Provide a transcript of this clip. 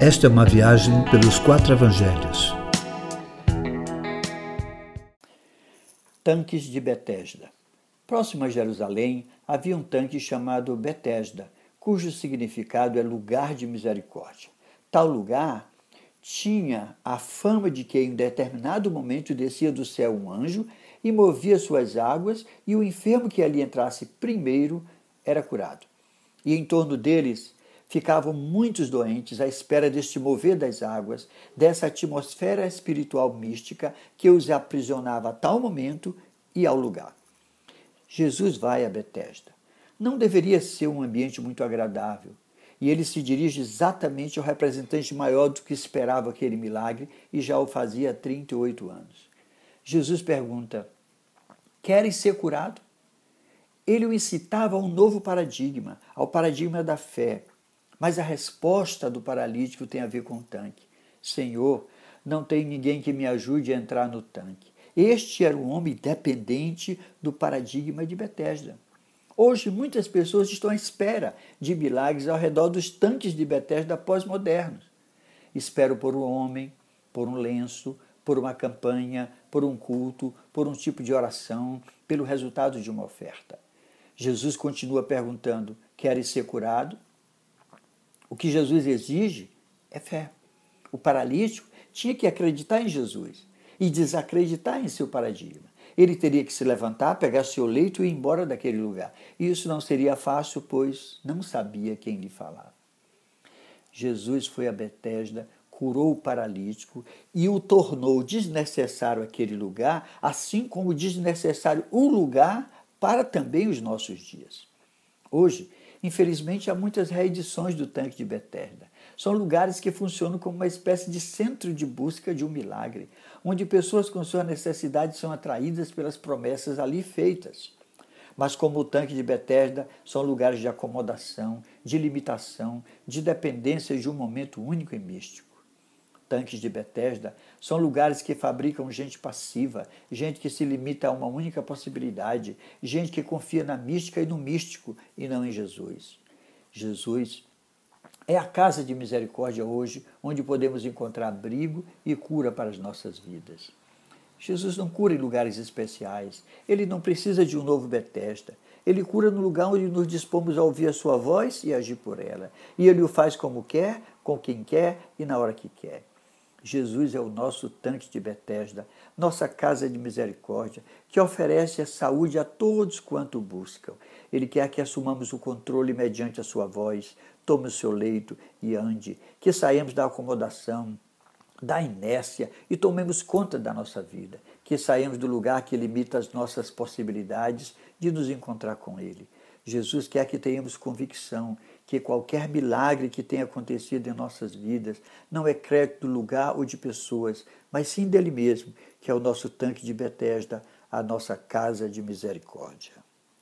Esta é uma viagem pelos quatro evangelhos. Tanques de Betesda. Próximo a Jerusalém havia um tanque chamado Betesda, cujo significado é lugar de misericórdia. Tal lugar tinha a fama de que em determinado momento descia do céu um anjo e movia suas águas, e o enfermo que ali entrasse primeiro era curado. E em torno deles ficavam muitos doentes à espera deste mover das águas, dessa atmosfera espiritual mística que os aprisionava a tal momento e ao lugar. Jesus vai a Betesda. Não deveria ser um ambiente muito agradável, e ele se dirige exatamente ao representante maior do que esperava aquele milagre e já o fazia há 38 anos. Jesus pergunta: Queres ser curado? Ele o incitava a um novo paradigma, ao paradigma da fé. Mas a resposta do paralítico tem a ver com o tanque. Senhor, não tem ninguém que me ajude a entrar no tanque. Este era um homem dependente do paradigma de Betesda. Hoje, muitas pessoas estão à espera de milagres ao redor dos tanques de Betesda pós-modernos. Espero por um homem, por um lenço, por uma campanha, por um culto, por um tipo de oração, pelo resultado de uma oferta. Jesus continua perguntando: queres ser curado? O que Jesus exige é fé. O paralítico tinha que acreditar em Jesus e desacreditar em seu paradigma. Ele teria que se levantar, pegar seu leito e ir embora daquele lugar. Isso não seria fácil, pois não sabia quem lhe falava. Jesus foi a Betesda, curou o paralítico e o tornou desnecessário aquele lugar, assim como desnecessário o lugar para também os nossos dias. Hoje, infelizmente, há muitas reedições do tanque de Betesda. São lugares que funcionam como uma espécie de centro de busca de um milagre, onde pessoas com suas necessidades são atraídas pelas promessas ali feitas. Mas como o tanque de Betesda, são lugares de acomodação, de limitação, de dependência de um momento único e místico tanques de Betesda, são lugares que fabricam gente passiva, gente que se limita a uma única possibilidade, gente que confia na mística e no místico e não em Jesus. Jesus é a casa de misericórdia hoje, onde podemos encontrar abrigo e cura para as nossas vidas. Jesus não cura em lugares especiais, ele não precisa de um novo Betesda. Ele cura no lugar onde nos dispomos a ouvir a sua voz e agir por ela. E ele o faz como quer, com quem quer e na hora que quer. Jesus é o nosso tanque de Betesda, nossa casa de misericórdia, que oferece a saúde a todos quanto buscam. Ele quer que assumamos o controle mediante a sua voz, tome o seu leito e ande, que saímos da acomodação, da inércia e tomemos conta da nossa vida, que saímos do lugar que limita as nossas possibilidades de nos encontrar com Ele. Jesus quer que tenhamos convicção que qualquer milagre que tenha acontecido em nossas vidas não é crédito do lugar ou de pessoas, mas sim dele mesmo, que é o nosso tanque de Betesda, a nossa casa de misericórdia.